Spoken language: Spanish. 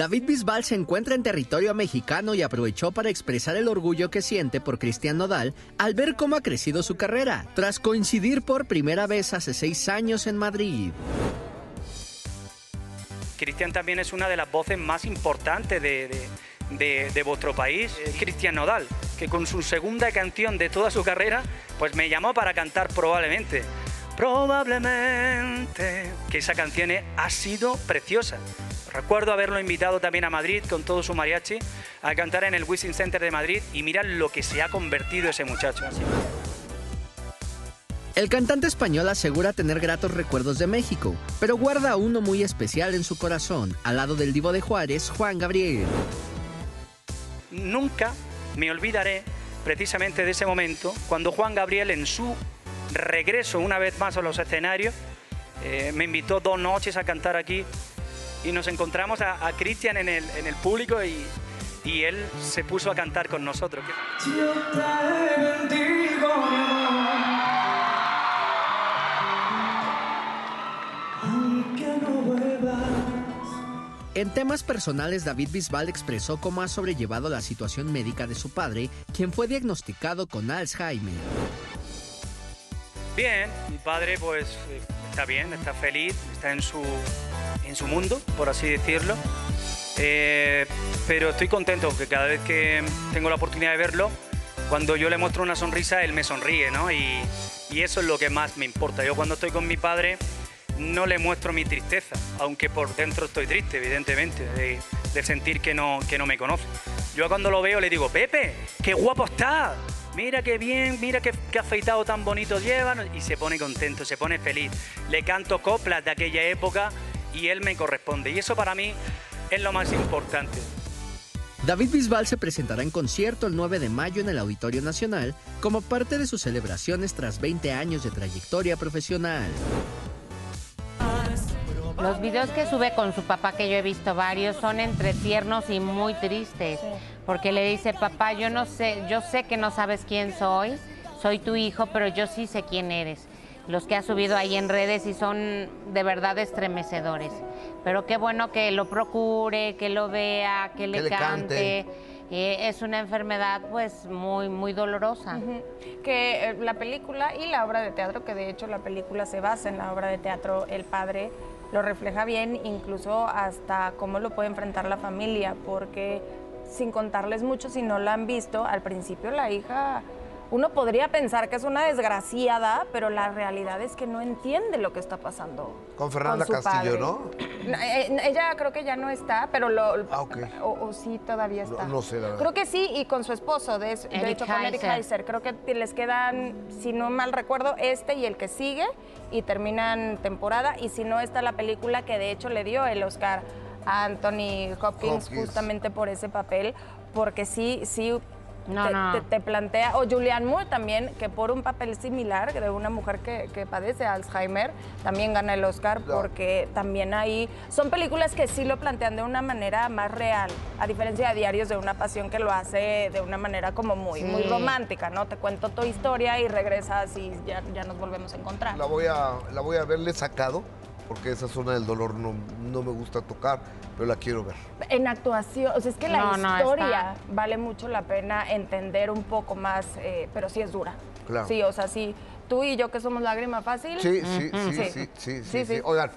David Bisbal se encuentra en territorio mexicano y aprovechó para expresar el orgullo que siente por Cristian Nodal al ver cómo ha crecido su carrera, tras coincidir por primera vez hace seis años en Madrid. Cristian también es una de las voces más importantes de, de, vuestro país, Cristian Nodal, que con su segunda canción de toda su carrera, pues me llamó para cantar probablemente. Probablemente, que esa canción ha sido preciosa. Recuerdo haberlo invitado también a Madrid con todo su mariachi a cantar en el Wishing Center de Madrid y mirad lo que se ha convertido ese muchacho. El cantante español asegura tener gratos recuerdos de México, pero guarda uno muy especial en su corazón, al lado del divo de Juárez, Juan Gabriel. Nunca me olvidaré precisamente de ese momento cuando Juan Gabriel en su regreso una vez más a los escenarios eh, me invitó dos noches a cantar aquí y nos encontramos a, Cristian en el, en el público y, y, él se puso a cantar con nosotros. En temas personales, David Bisbal expresó cómo ha sobrellevado la situación médica de su padre, quien fue diagnosticado con Alzheimer. Bien, mi padre pues eh, está bien, está feliz, está en su, en su mundo, por así decirlo. Eh, pero estoy contento porque cada vez que tengo la oportunidad de verlo, cuando yo le muestro una sonrisa, él me sonríe, ¿no? Y, y eso es lo que más me importa. Yo cuando estoy con mi padre no le muestro mi tristeza, aunque por dentro estoy triste, evidentemente, de, sentir que no, que no me conoce. Yo cuando lo veo le digo, Pepe, qué guapo está, mira qué bien, mira qué, afeitado tan bonito lleva, y se pone contento, se pone feliz. Le canto coplas de aquella época y él me corresponde, y eso para mí es lo más importante. David Bisbal se presentará en concierto el 9 de mayo en el Auditorio Nacional como parte de sus celebraciones tras 20 años de trayectoria profesional. Los videos que sube con su papá, que yo he visto varios, son entre tiernos y muy tristes. Porque le dice, papá, yo no sé, yo sé que no sabes quién soy, soy tu hijo, pero yo sí sé quién eres. Los que ha subido ahí en redes y son de verdad estremecedores. Pero qué bueno que lo procure, que lo vea, que le, cante. Eh, es una enfermedad pues muy muy dolorosa. Que eh, la película y la obra de teatro, que de hecho la película se basa en la obra de teatro El Padre, lo refleja bien, incluso hasta cómo lo puede enfrentar la familia, porque sin contarles mucho, si no la han visto, al principio la hija uno podría pensar que es una desgraciada, pero la realidad es que no entiende lo que está pasando. Con Fernanda Castillo, ¿no? Eh, ella creo que ya no está, pero lo. Ah, ok. o, sí todavía está. No, sé, la verdad. Creo que sí, y con su esposo, de, de hecho, con Eric Heiser. Creo que les quedan, si no mal recuerdo, este y el que sigue, y terminan temporada. Y si no, está la película que de hecho le dio el Oscar a Anthony Hopkins, Hopkins. justamente por ese papel, porque sí, sí te, plantea, o Julianne Moore también, que por un papel similar de una mujer que, padece Alzheimer, también gana el Oscar porque también ahí son películas que sí lo plantean de una manera más real, a diferencia de Diarios de una Pasión que lo hace de una manera como muy, muy romántica, ¿no? Te cuento tu historia y regresas y ya, ya nos volvemos a encontrar. La voy a, la voy a verle sacado porque esa zona del dolor no, no me gusta tocar, pero la quiero ver. En actuación, o sea, es que la historia vale mucho la pena entender un poco más, eh, pero sí es dura. Claro. Sí, o sea, sí, tú y yo que somos lágrima fácil. Sí, sí, sí, sí, sí, sí, sí, sí. Oigan.